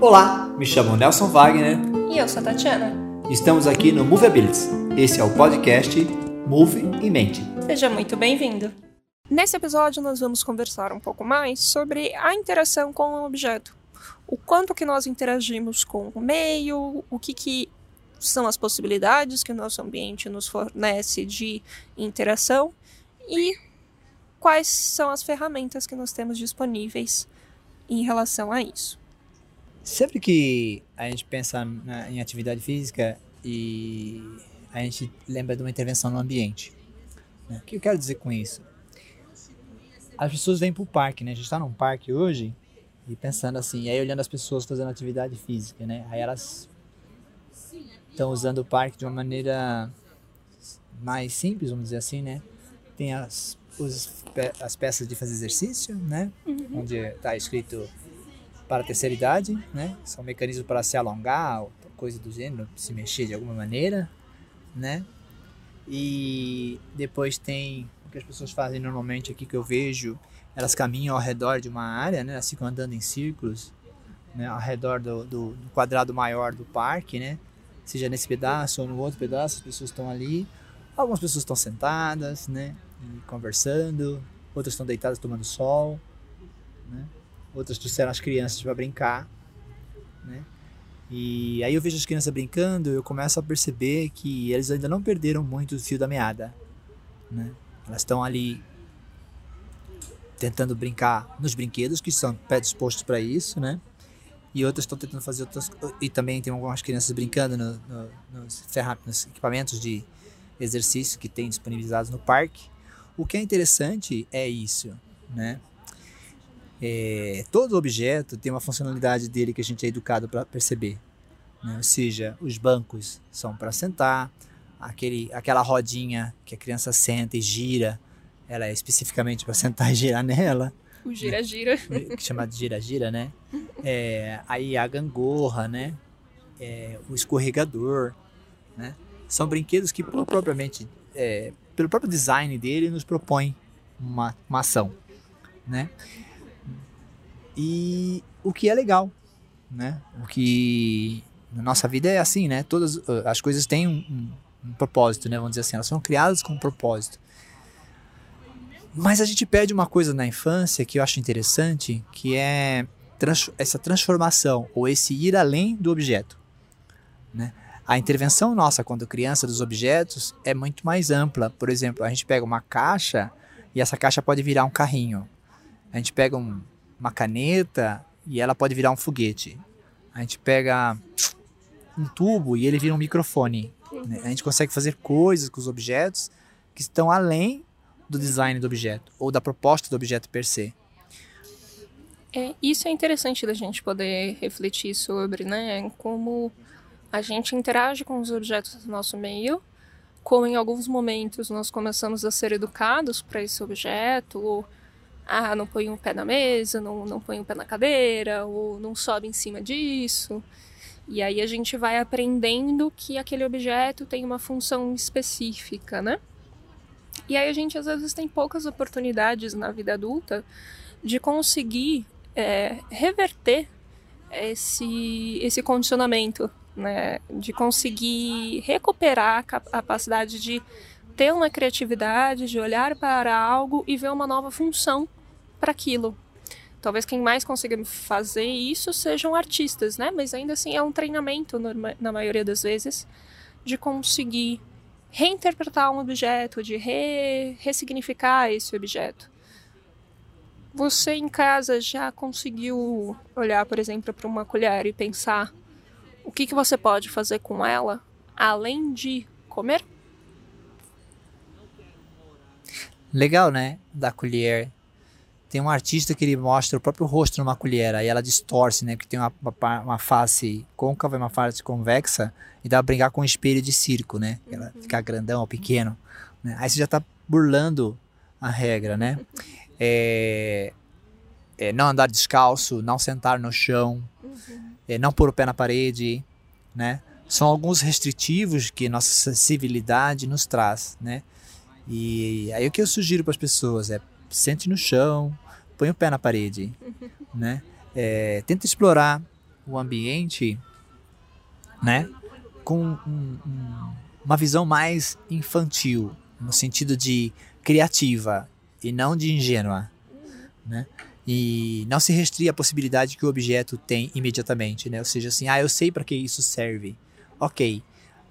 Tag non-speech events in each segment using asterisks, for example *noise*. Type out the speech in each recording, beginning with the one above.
Olá, me chamo Nelson Wagner. E eu sou a Tatiana. Estamos aqui no Movabilities. Esse é o podcast Move em Mente. Seja muito bem-vindo. Nesse episódio nós vamos conversar um pouco mais sobre a interação com o objeto. O quanto que nós interagimos com o meio, o que, que são as possibilidades que o nosso ambiente nos fornece de interação e quais são as ferramentas que nós temos disponíveis em relação a isso. Sempre que a gente pensa na, em atividade física e a gente lembra de uma intervenção no ambiente. Né? O que eu quero dizer com isso? As pessoas vêm para o parque, né? A gente está num parque hoje e pensando assim, aí olhando as pessoas fazendo atividade física, né? Aí elas estão usando o parque de uma maneira mais simples, vamos dizer assim, né? Tem as, os, as peças de fazer exercício, né? Uhum. Onde está escrito para a terceira idade, né? São mecanismos para se alongar, coisa do gênero, se mexer de alguma maneira, né? E depois tem o que as pessoas fazem normalmente aqui que eu vejo, elas caminham ao redor de uma área, né? Elas ficam andando em círculos, né? Ao redor do, do, do quadrado maior do parque, né? seja nesse pedaço ou no outro pedaço, as pessoas estão ali. Algumas pessoas estão sentadas, né, e conversando, outras estão deitadas tomando sol, né? Outras trouxeram as crianças para brincar, né? E aí eu vejo as crianças brincando, eu começo a perceber que eles ainda não perderam muito o fio da meada, né? Elas estão ali tentando brincar nos brinquedos que são predispostos para isso, né? e outras estão tentando fazer outras e também tem algumas crianças brincando no, no, nos, nos equipamentos de exercício que tem disponibilizados no parque. O que é interessante é isso, né? É, todo objeto tem uma funcionalidade dele que a gente é educado para perceber. Né? Ou seja, os bancos são para sentar, aquele, aquela rodinha que a criança senta e gira, ela é especificamente para *laughs* sentar e girar nela. O gira-gira. Chamado gira-gira, né? *laughs* É, aí a gangorra, né? É, o escorregador, né? São brinquedos que propriamente, é, pelo próprio design dele, nos propõe uma, uma ação, né? E o que é legal, né? O que na nossa vida é assim, né? Todas as coisas têm um, um, um propósito, né? Vamos dizer assim, elas são criadas com um propósito. Mas a gente perde uma coisa na infância que eu acho interessante, que é trans essa transformação ou esse ir além do objeto. Né? A intervenção nossa quando criança dos objetos é muito mais ampla. Por exemplo, a gente pega uma caixa e essa caixa pode virar um carrinho. A gente pega um, uma caneta e ela pode virar um foguete. A gente pega um tubo e ele vira um microfone. Né? A gente consegue fazer coisas com os objetos que estão além do design do objeto ou da proposta do objeto per se. É, isso é interessante da gente poder refletir sobre, né? Como a gente interage com os objetos do nosso meio, como em alguns momentos nós começamos a ser educados para esse objeto, ou ah, não põe um pé na mesa, não, não põe um pé na cadeira, ou não sobe em cima disso. E aí a gente vai aprendendo que aquele objeto tem uma função específica, né? E aí a gente às vezes tem poucas oportunidades na vida adulta de conseguir é, reverter esse, esse condicionamento, né? de conseguir recuperar a capacidade de ter uma criatividade, de olhar para algo e ver uma nova função para aquilo. Talvez quem mais consiga fazer isso sejam artistas, né? Mas ainda assim é um treinamento, na maioria das vezes, de conseguir reinterpretar um objeto, de re ressignificar esse objeto. Você em casa já conseguiu olhar, por exemplo, para uma colher e pensar o que, que você pode fazer com ela além de comer? Legal, né? Da colher tem um artista que ele mostra o próprio rosto numa colher, aí ela distorce, né? Porque tem uma, uma, uma face côncava e uma face convexa, e dá pra brincar com um espelho de circo, né? Ela uhum. fica grandão ou pequeno. Né? Aí você já tá burlando a regra, né? *laughs* É, é, não andar descalço, não sentar no chão, uhum. é, não pôr o pé na parede, né? São alguns restritivos que nossa civilidade nos traz, né? E aí o que eu sugiro para as pessoas é sente no chão, põe o pé na parede, *laughs* né? É, tenta explorar o ambiente, né, com um, um, uma visão mais infantil, no sentido de criativa e não de ingênua, né? E não se restringe a possibilidade que o objeto tem imediatamente, né? Ou seja, assim, ah, eu sei para que isso serve. Ok,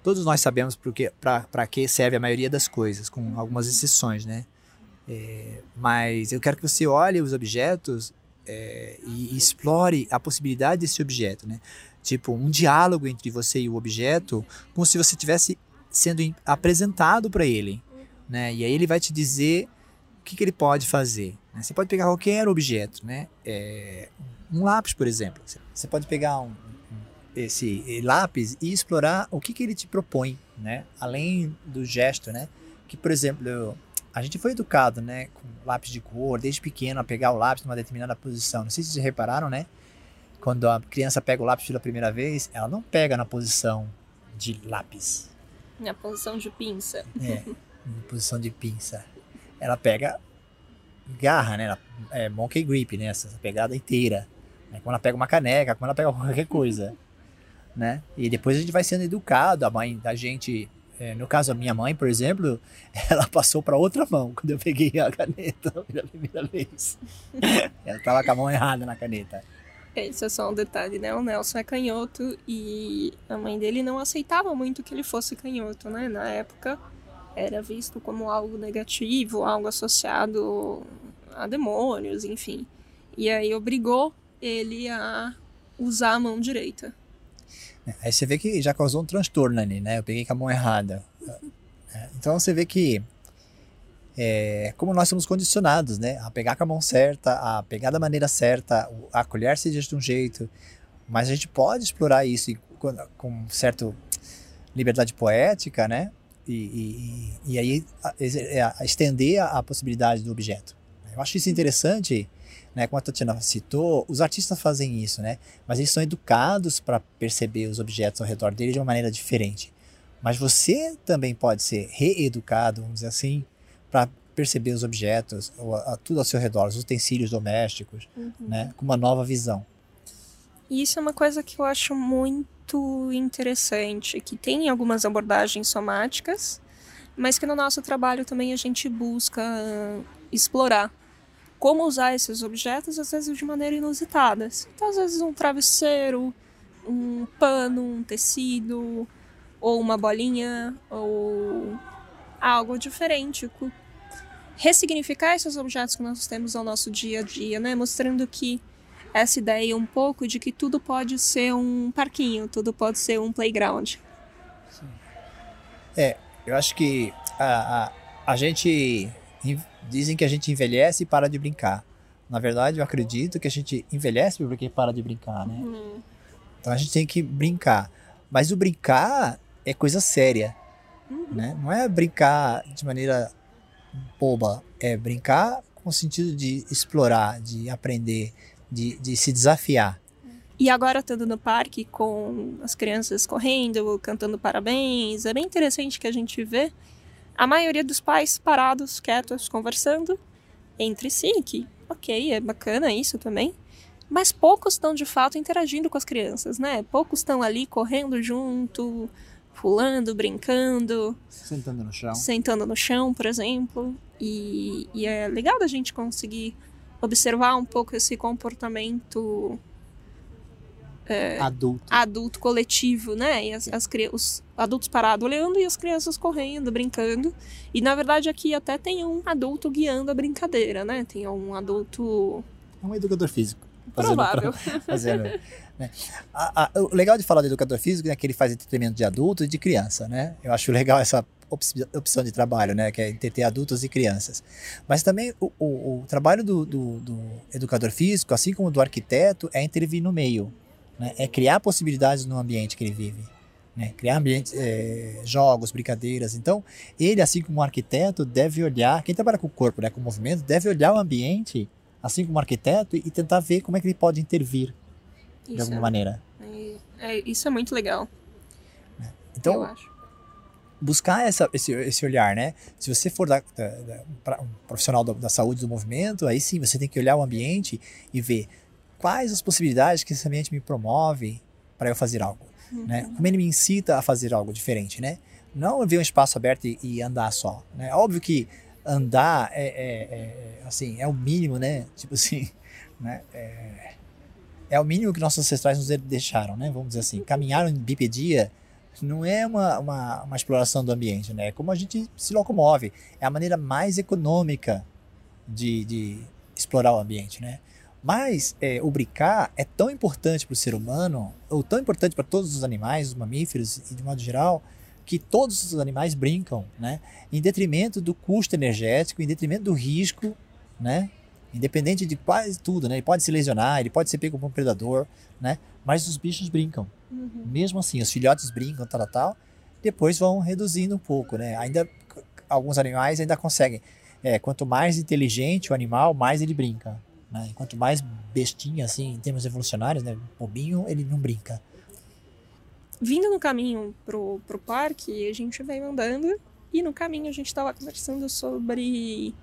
todos nós sabemos para que serve a maioria das coisas, com algumas exceções, né? É, mas eu quero que você olhe os objetos é, e, explore a possibilidade desse objeto, né? Tipo, um diálogo entre você e o objeto, como se você estivesse sendo apresentado para ele, né? E aí ele vai te dizer o que, que ele pode fazer. Né? Você pode pegar qualquer objeto, né? É, um lápis, por exemplo. Você pode pegar um, esse lápis e explorar o que, que ele te propõe, né? Além do gesto, né? Que, por exemplo, a gente foi educado, né? Com lápis de cor, desde pequeno, a pegar o lápis numa determinada posição. Não sei se vocês repararam, né? Quando a criança pega o lápis pela primeira vez, ela não pega na posição de lápis. Na posição de pinça. É, na posição de pinça. Ela pega garra, né? É monkey grip, né? Essa pegada inteira. É como ela pega uma caneca, como ela pega qualquer coisa né? E depois a gente vai sendo educado, a mãe da gente, é, no caso a minha mãe, por exemplo, *laughs* ela passou para outra mão quando eu peguei a caneta *laughs* pela primeira vez. *laughs* ela tava com a mão errada na caneta. Esse é só um detalhe, né? O Nelson é canhoto e a mãe dele não aceitava muito que ele fosse canhoto, né? Na época era visto como algo negativo, algo associado a demônios, enfim. E aí obrigou ele a usar a mão direita. Aí você vê que já causou um transtorno ali, né? Eu peguei com a mão errada. É, então você vê que é, como nós somos condicionados, né? A pegar com a mão certa, a pegar da maneira certa, a colher seja de um jeito. Mas a gente pode explorar isso com, certa liberdade poética, né? E, e, e aí a, estender a possibilidade do objeto. Eu acho isso interessante né? Como a Tatiana citou, os artistas fazem isso, né? Mas eles são educados para perceber os objetos ao redor dele de uma maneira diferente. Mas você também pode ser reeducado, vamos dizer assim, para perceber os objetos, a, a, tudo ao seu redor, os utensílios domésticos, uhum. né? Com uma nova visão. E isso é uma coisa que eu acho muito interessante, que tem algumas abordagens somáticas, mas que no nosso trabalho também a gente busca explorar como usar esses objetos, às vezes de maneira inusitada. Então, às vezes, um travesseiro, um pano, um tecido, ou uma bolinha, ou algo diferente. Ressignificar esses objetos que nós temos ao nosso dia a dia, né? Mostrando que essa ideia um pouco de que tudo pode ser um parquinho, tudo pode ser um playground. Sim. É, eu acho que a, a, a gente dizem que a gente envelhece e para de brincar. Na verdade, eu acredito que a gente envelhece porque para de brincar, né? Uhum. Então a gente tem que brincar. Mas o brincar é coisa séria, uhum. né? Não é brincar de maneira boba, é brincar com o sentido de explorar, de aprender, de, de se desafiar. E agora estando no parque com as crianças correndo, cantando parabéns, é bem interessante que a gente vê a maioria dos pais parados, quietos, conversando entre si, que ok, é bacana isso também. Mas poucos estão de fato interagindo com as crianças, né? Poucos estão ali correndo junto, pulando, brincando. Sentando no chão. Sentando no chão, por exemplo. E, e é legal da gente conseguir observar um pouco esse comportamento é, adulto. adulto coletivo, né? E as, as, os adultos parados olhando e as crianças correndo, brincando. E na verdade aqui até tem um adulto guiando a brincadeira, né? Tem um adulto. Um educador físico. Provável. *laughs* Fazendo, né? a, a, o legal de falar do educador físico é que ele faz entretenimento de adulto e de criança, né? Eu acho legal essa opção de trabalho, né? Que é entreter adultos e crianças. Mas também o, o, o trabalho do, do, do educador físico, assim como do arquiteto, é intervir no meio né? é criar possibilidades no ambiente que ele vive. Né? Criar ambientes, é, jogos, brincadeiras. Então, ele, assim como um arquiteto, deve olhar, quem trabalha com o corpo, né, com o movimento, deve olhar o ambiente, assim como um arquiteto, e tentar ver como é que ele pode intervir isso de alguma é, maneira. É, é, isso é muito legal. Né? Então, buscar essa, esse, esse olhar, né? Se você for da, da, da, um profissional da saúde do movimento, aí sim você tem que olhar o ambiente e ver quais as possibilidades que esse ambiente me promove para eu fazer algo, uhum. né? Como ele me incita a fazer algo diferente, né? Não ver um espaço aberto e, e andar só, né? Óbvio que andar é, é, é, assim é o mínimo, né? *laughs* Tipo assim, né? É, é o mínimo que nossos ancestrais nos deixaram, né? Vamos dizer assim, caminhar em bipedia não é uma, uma, uma, exploração do ambiente, né? É como a gente se locomove. É a maneira mais econômica de, de explorar o ambiente, né? Mas é, o brincar é tão importante para o ser humano, ou tão importante para todos os animais, os mamíferos e de modo geral, que todos os animais brincam, né? Em detrimento do custo energético, em detrimento do risco, né? Independente de quase tudo, né? Ele pode se lesionar, ele pode ser pego por um predador, né? Mas os bichos brincam. Uhum. Mesmo assim, os filhotes brincam, tal, tal, depois vão reduzindo um pouco, né? Ainda alguns animais ainda conseguem. É, quanto mais inteligente o animal, mais ele brinca. Né? Quanto mais bestinha, assim, em termos evolucionários, né? Bobinho, ele não brinca. Vindo no caminho pro, pro parque, a gente veio andando e no caminho a gente estava conversando sobre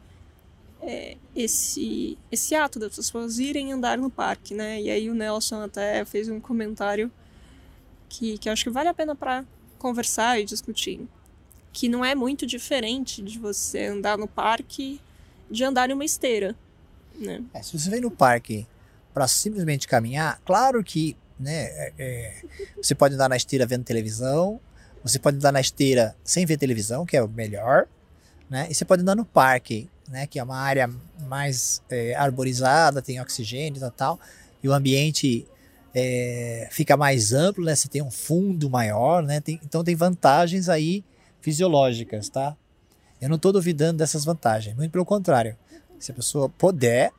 é, esse, esse ato das pessoas irem andar no parque, né? E aí o Nelson até fez um comentário que, que acho que vale a pena para conversar e discutir. Que não é muito diferente de você andar no parque de andar em uma esteira. Né? É, se você vem no parque para simplesmente caminhar, claro que né, é, é, você pode andar na esteira vendo televisão, você pode andar na esteira sem ver televisão, que é o melhor, né? E você pode andar no parque né, que é uma área mais é, arborizada, tem oxigênio e tal, e o ambiente é, fica mais amplo, né, você tem um fundo maior, né, tem, então tem vantagens aí fisiológicas, tá? Eu não estou duvidando dessas vantagens, muito pelo contrário. Se a pessoa puder,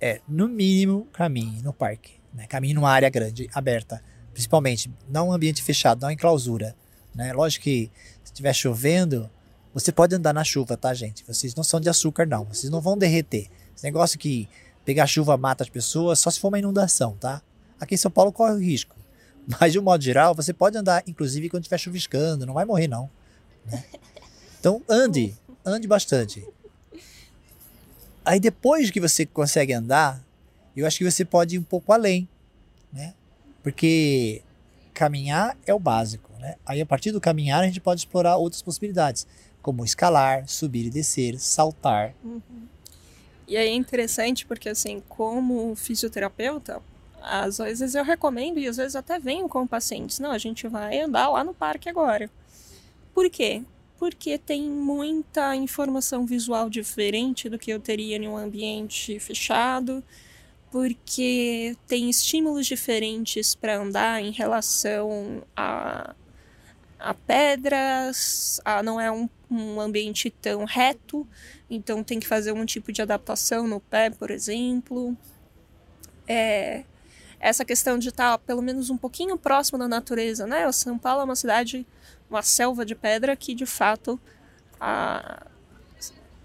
é, no mínimo, caminhe no parque, né, caminhe numa área grande, aberta, principalmente, não um ambiente fechado, não em clausura, né, lógico que se estiver chovendo, você pode andar na chuva, tá, gente? Vocês não são de açúcar, não. Vocês não vão derreter. Esse negócio que pegar chuva mata as pessoas, só se for uma inundação, tá? Aqui em São Paulo corre o risco. *laughs* Mas, de um modo geral, você pode andar, inclusive, quando estiver chuviscando. Não vai morrer, não. Né? Então, ande. Ande bastante. Aí, depois que você consegue andar, eu acho que você pode ir um pouco além, né? Porque caminhar é o básico, né? Aí, a partir do caminhar, a gente pode explorar outras possibilidades como escalar, subir e descer, saltar. Uhum. E aí é interessante porque, assim, como fisioterapeuta, às vezes eu recomendo e às vezes até venho com pacientes. Não, a gente vai andar lá no parque agora. Por quê? Porque tem muita informação visual diferente do que eu teria em um ambiente fechado, porque tem estímulos diferentes para andar em relação a a pedras, a, não é um, um ambiente tão reto, então tem que fazer um tipo de adaptação no pé, por exemplo. É, essa questão de estar pelo menos um pouquinho próximo da natureza, né? O São Paulo é uma cidade, uma selva de pedra que de fato a,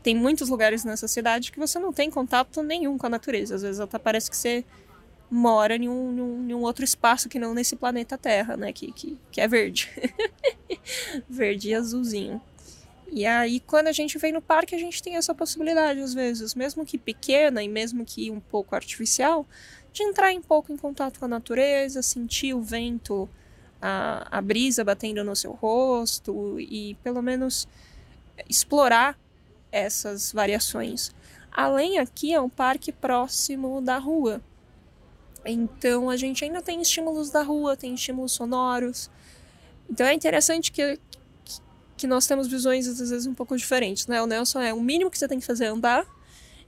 tem muitos lugares nessa cidade que você não tem contato nenhum com a natureza. Às vezes até parece que você mora em um, em um, em um outro espaço que não nesse planeta Terra, né? Que, que, que é verde. *laughs* verde e azulzinho. E aí, quando a gente vem no parque, a gente tem essa possibilidade, às vezes, mesmo que pequena e mesmo que um pouco artificial, de entrar um pouco em contato com a natureza, sentir o vento, a, a brisa batendo no seu rosto e pelo menos explorar essas variações. Além aqui é um parque próximo da rua, então a gente ainda tem estímulos da rua, tem estímulos sonoros. Então é interessante que, que nós temos visões às vezes um pouco diferentes, né? O Nelson é o mínimo que você tem que fazer é andar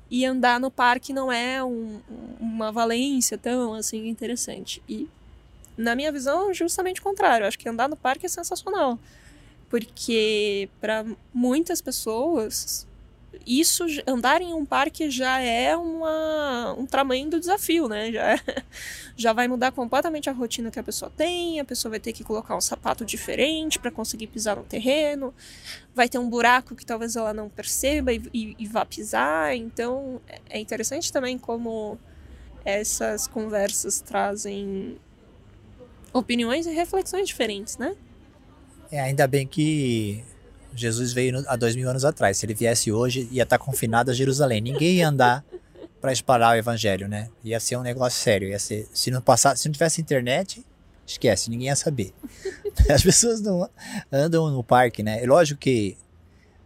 e andar no parque não é um, uma valência tão assim interessante. E na minha visão, justamente o contrário. Eu acho que andar no parque é sensacional. Porque para muitas pessoas isso andar em um parque já é uma, um tamanho do desafio, né? Já, é, *laughs* já vai mudar completamente a rotina que a pessoa tem, a pessoa vai ter que colocar um sapato diferente para conseguir pisar no terreno, vai ter um buraco que talvez ela não perceba e, e, e vá pisar. Então é interessante também como essas conversas trazem opiniões e reflexões diferentes, né? É, ainda bem que Jesus veio há dois mil anos atrás. Se ele viesse hoje, ia estar confinado a Jerusalém. Ninguém ia andar *laughs* para espalhar o evangelho, né? Ia ser um negócio sério, ia ser, se não passar, se não tivesse internet, esquece, ninguém ia saber. *laughs* As pessoas não andam no parque, né? É lógico que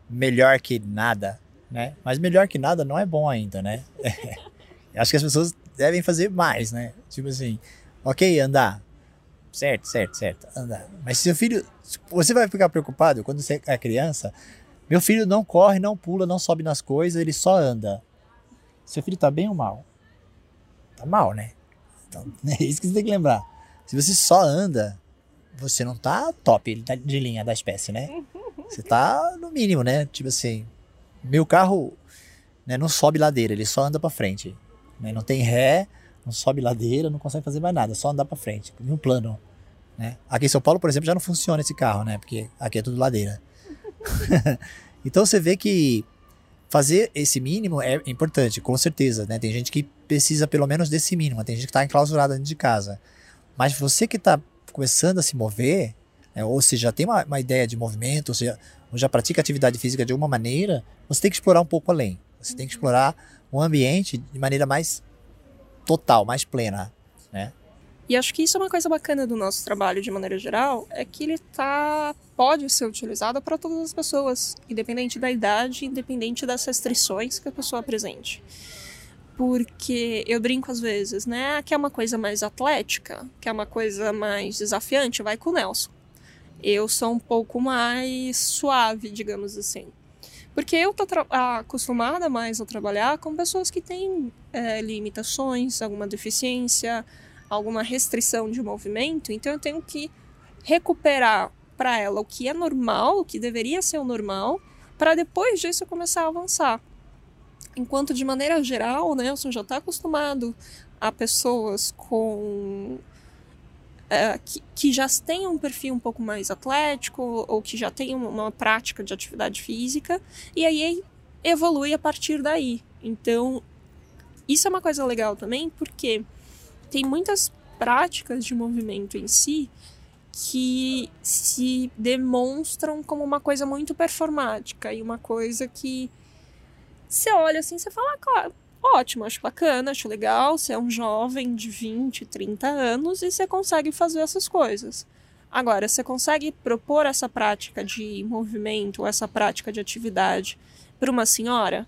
melhor que nada, né? Mas melhor que nada não é bom ainda, né? *laughs* Acho que as pessoas devem fazer mais, né? Tipo assim, ok, andar. Certo, certo, certo, andar. Mas se seu filho. Você vai ficar preocupado quando você é criança. Meu filho não corre, não pula, não sobe nas coisas, ele só anda. Seu filho tá bem ou mal? Tá mal, né? Então, *laughs* é isso que você tem que lembrar. Se você só anda, você não tá top de linha da espécie, né? *laughs* Você tá no mínimo, né? Tipo assim, meu carro né, não sobe ladeira, ele só anda para frente. Né? Não tem ré, não sobe ladeira, não consegue fazer mais nada, só andar para frente, em um plano. Né? Aqui em São Paulo, por exemplo, já não funciona esse carro, né? Porque aqui é tudo ladeira. *laughs* então você vê que fazer esse mínimo é importante, com certeza, né? Tem gente que precisa pelo menos desse mínimo, tem gente que está enclausurada dentro de casa. Mas você que está começando a se mover, né? ou se já tem uma, uma, ideia de movimento, ou, seja, ou já pratica atividade física de alguma maneira, você tem que explorar um pouco além. Você tem que explorar o ambiente de maneira mais total, mais plena, né? E acho que isso é uma coisa bacana do nosso trabalho de maneira geral, é que ele tá pode ser utilizado para todas as pessoas, independente da idade, independente das restrições que a pessoa apresente. Porque eu brinco às vezes, né? Que é uma coisa mais atlética, que é uma coisa mais desafiante, vai com o Nelson. Eu sou um pouco mais suave, digamos assim. Porque eu tô acostumada mais a trabalhar com pessoas que têm é, limitações, alguma deficiência, alguma restrição de movimento, então eu tenho que recuperar para ela o que é normal, o que deveria ser o normal, para depois disso eu começar a avançar. Enquanto de maneira geral, né, o senhor já está acostumado a pessoas com é, que, que, já têm um perfil um pouco mais atlético ou que já têm uma, uma prática de atividade física e aí evolui a partir daí. Então, isso é uma coisa legal também porque tem muitas práticas de movimento em si que se demonstram como uma coisa muito performática e uma coisa que você olha assim, você fala, ah, claro, ótimo, acho bacana, acho legal, você é um jovem de 20, 30 anos e você consegue fazer essas coisas. Agora, você consegue propor essa prática de movimento, essa prática de atividade para uma senhora?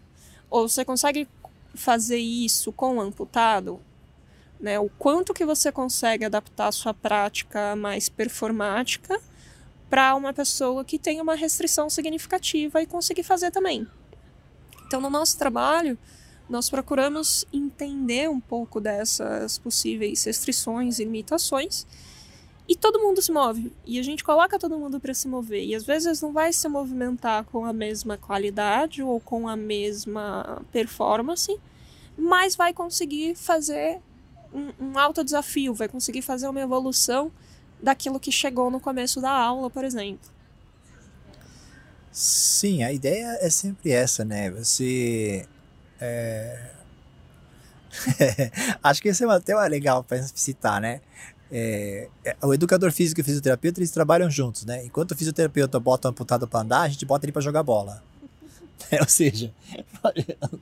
Ou você consegue fazer isso com um amputado? Né? O quanto que você consegue adaptar a sua prática mais performática para uma pessoa que tem uma restrição significativa e conseguir fazer também. Então, no nosso trabalho, nós procuramos entender um pouco dessas possíveis restrições e limitações. E todo mundo se move. E a gente coloca todo mundo para se mover. E às vezes não vai se movimentar com a mesma qualidade ou com a mesma performance, mas vai conseguir fazer um, um alto desafio, vai conseguir fazer uma evolução daquilo que chegou no começo da aula, por exemplo. Sim, a ideia é sempre essa, né? Você. É... *laughs* Acho que esse é um tema legal para citar, né? É, é, o educador físico e o fisioterapeuta eles trabalham juntos, né? Enquanto o fisioterapeuta bota o amputado para andar, a gente bota ele para jogar bola. É, *laughs* ou seja,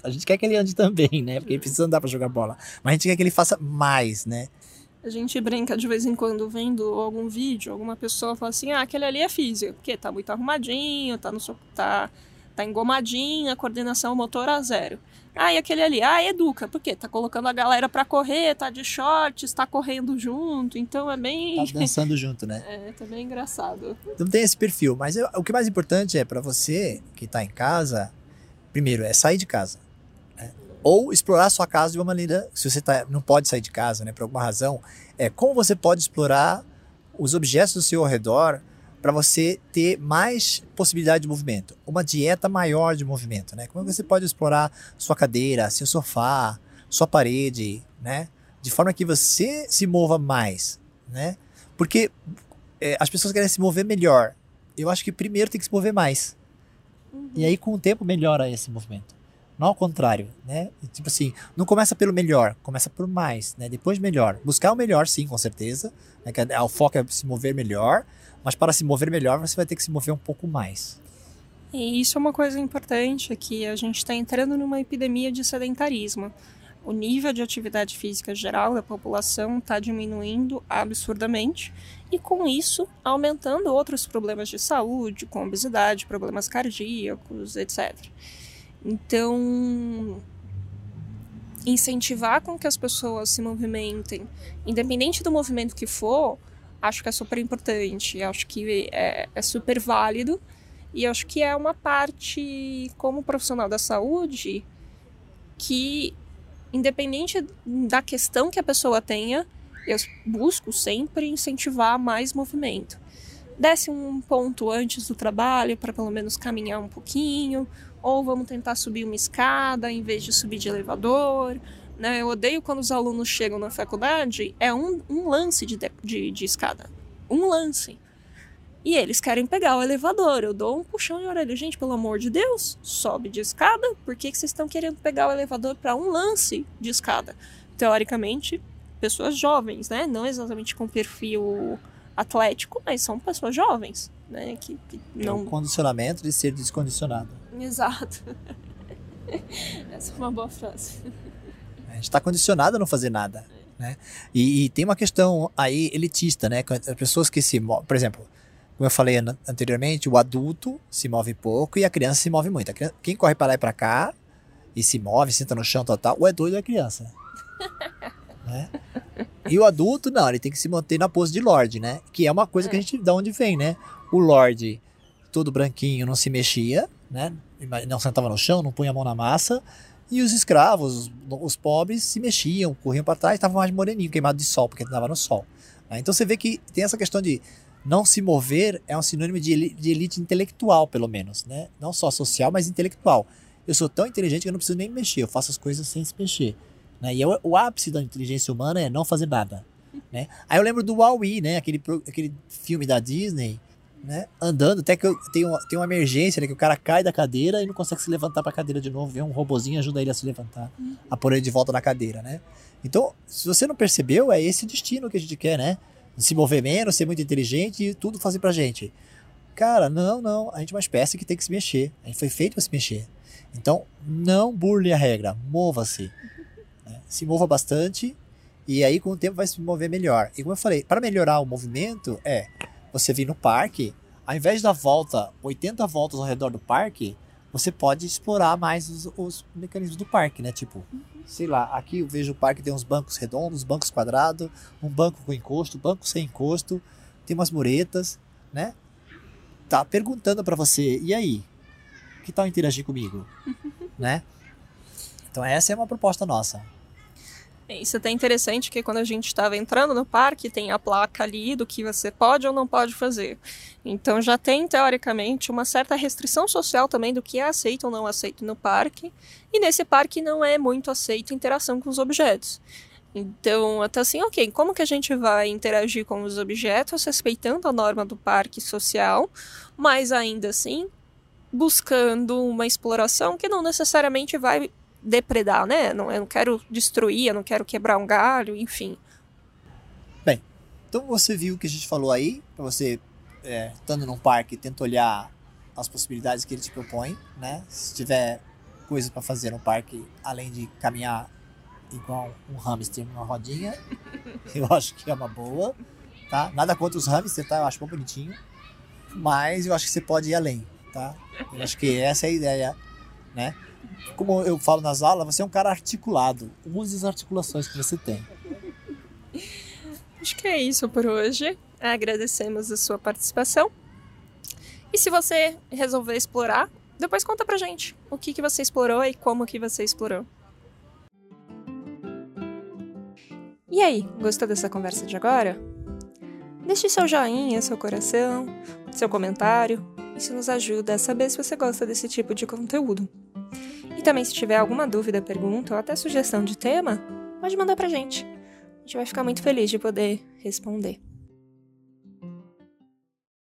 a gente quer que ele ande também, né? Porque ele precisa andar para jogar bola. Mas a gente quer que ele faça mais, né? A gente brinca de vez em quando vendo algum vídeo, alguma pessoa fala assim: ah, aquele ali é físico, porque tá muito arrumadinho, tá, no, tá, tá engomadinho, a coordenação motor a zero. Ah, e aquele ali, ah, educa, porque tá colocando a galera para correr, tá de shorts, tá correndo junto, então é bem. Tá *laughs* dançando junto, né? É, tá bem engraçado. Não tem esse perfil, mas eu, o que mais importante é para você que tá em casa, primeiro, é sair de casa. Né? Ou explorar a sua casa de uma maneira, se você tá, não pode sair de casa, né, por alguma razão, é como você pode explorar os objetos do seu redor para você ter mais possibilidade de movimento, uma dieta maior de movimento, né? Como você pode explorar sua cadeira, seu sofá, sua parede, né? De forma que você se mova mais, né? Porque é, as pessoas querem se mover melhor. Eu acho que primeiro tem que se mover mais. Uhum. E aí com o tempo melhora esse movimento. Não ao contrário, né? Tipo assim, não começa pelo melhor, começa por mais, né? Depois melhor. Buscar o melhor, sim, com certeza. Né? O foco é se mover melhor, mas para se mover melhor, você vai ter que se mover um pouco mais. E isso é uma coisa importante, que a gente está entrando numa epidemia de sedentarismo. o nível de atividade física geral da população está diminuindo absurdamente e com isso aumentando outros problemas de saúde, com obesidade, problemas cardíacos, etc. Então, incentivar com que as pessoas se movimentem, independente do movimento que for, acho que é super importante, acho que é, é super válido e acho que é uma parte, como profissional da saúde, que independente da questão que a pessoa tenha, eu busco sempre incentivar mais movimento. Desce um ponto antes do trabalho para pelo menos caminhar um pouquinho, ou vamos tentar subir uma escada em vez de subir de elevador. Né? Eu odeio quando os alunos chegam na faculdade, é um, um lance de, de, de escada. Um lance. E eles querem pegar o elevador. Eu dou um puxão de orelha. Gente, pelo amor de Deus, sobe de escada. Por que, que vocês estão querendo pegar o elevador para um lance de escada? Teoricamente, pessoas jovens, né? Não exatamente com perfil atlético, mas são pessoas jovens, né? Que, que não... É um condicionamento de ser descondicionado. Exato. *laughs* Essa é uma boa frase. A gente está condicionado a não fazer nada. Né? E, e, tem uma questão aí elitista, né? As pessoas que se. Por exemplo, como eu falei anteriormente, o adulto se move pouco e a criança se move muito. Criança, quem corre para lá e para cá e se move, senta no chão, tal, tal, ou é doido ou é criança. *laughs* né? E o adulto, não, ele tem que se manter na pose de Lorde, né? Que é uma coisa que a gente, da onde vem, né? O Lorde, todo branquinho, não se mexia, né? Não sentava no chão, não punha a mão na massa. E os escravos, os, pobres, se mexiam, corriam para trás, estavam mais moreninho, queimado de sol, porque estava no sol. Né? Então você vê que tem essa questão de não se mover é um sinônimo de elite, de elite intelectual, pelo menos, né? Não só social, mas intelectual. Eu sou tão inteligente que eu não preciso nem mexer, eu faço as coisas sem se mexer. Né? E é o, o ápice da inteligência humana é não fazer nada. Né? Aí eu lembro do Wall-E, né? Aquele, aquele filme da Disney, né? Andando, até que tem uma, tem uma emergência, né? Que o cara cai da cadeira e não consegue se levantar para a cadeira de novo. Vem um robozinho ajuda ele a se levantar, a pôr ele de volta na cadeira, né? Então, se você não percebeu, é esse o destino que a gente quer, né? se mover menos, ser muito inteligente e tudo fazer pra gente. Cara, não, não. A gente é uma espécie que tem que se mexer. A gente foi feito para se mexer. Então, não burle a regra. Mova-se. Né? Se mova bastante e aí com o tempo vai se mover melhor. E como eu falei, para melhorar o movimento é você vir no parque, ao invés da volta, 80 voltas ao redor do parque, você pode explorar mais os, os mecanismos do parque, né? Tipo, sei lá, aqui eu vejo o parque tem uns bancos redondos, bancos quadrados, um banco com encosto, banco sem encosto, tem umas muretas, né? Tá perguntando para você, e aí? Que tal interagir comigo? *laughs* né? Então essa é uma proposta nossa. É, isso é até interessante que quando a gente estava entrando no parque, tem a placa ali do que você pode ou não pode fazer. Então já tem, teoricamente, uma certa restrição social também do que é aceito ou não aceito no parque. E nesse parque não é muito aceito interação com os objetos. Então, até assim, ok, como que a gente vai interagir com os objetos respeitando a norma do parque social, mas ainda assim buscando uma exploração que não necessariamente vai depredar, né? Não, eu não quero destruir, eu não quero quebrar um galho, enfim. Bem, então você viu o que a gente falou aí, você, é, estando num parque, tenta olhar as possibilidades que ele te propõe, né? Se tiver coisas para fazer no parque, além de caminhar igual um hamster numa rodinha, *laughs* eu acho que é uma boa, tá? Nada contra os hamsters, tá? Eu acho bom bonitinho, mas eu acho que você pode ir além, tá? Eu acho que essa é a ideia, né? Como eu falo nas aulas, você é um cara articulado. Use as articulações que você tem. Acho que é isso por hoje. Agradecemos a sua participação. E se você resolver explorar, depois conta pra gente o que, que você explorou e como que você explorou. E aí, gostou dessa conversa de agora? Deixe seu joinha, seu coração, seu comentário. Isso nos ajuda a saber se você gosta desse tipo de conteúdo. Também, se tiver alguma dúvida, pergunta ou até sugestão de tema, pode mandar pra gente. A gente vai ficar muito feliz de poder responder.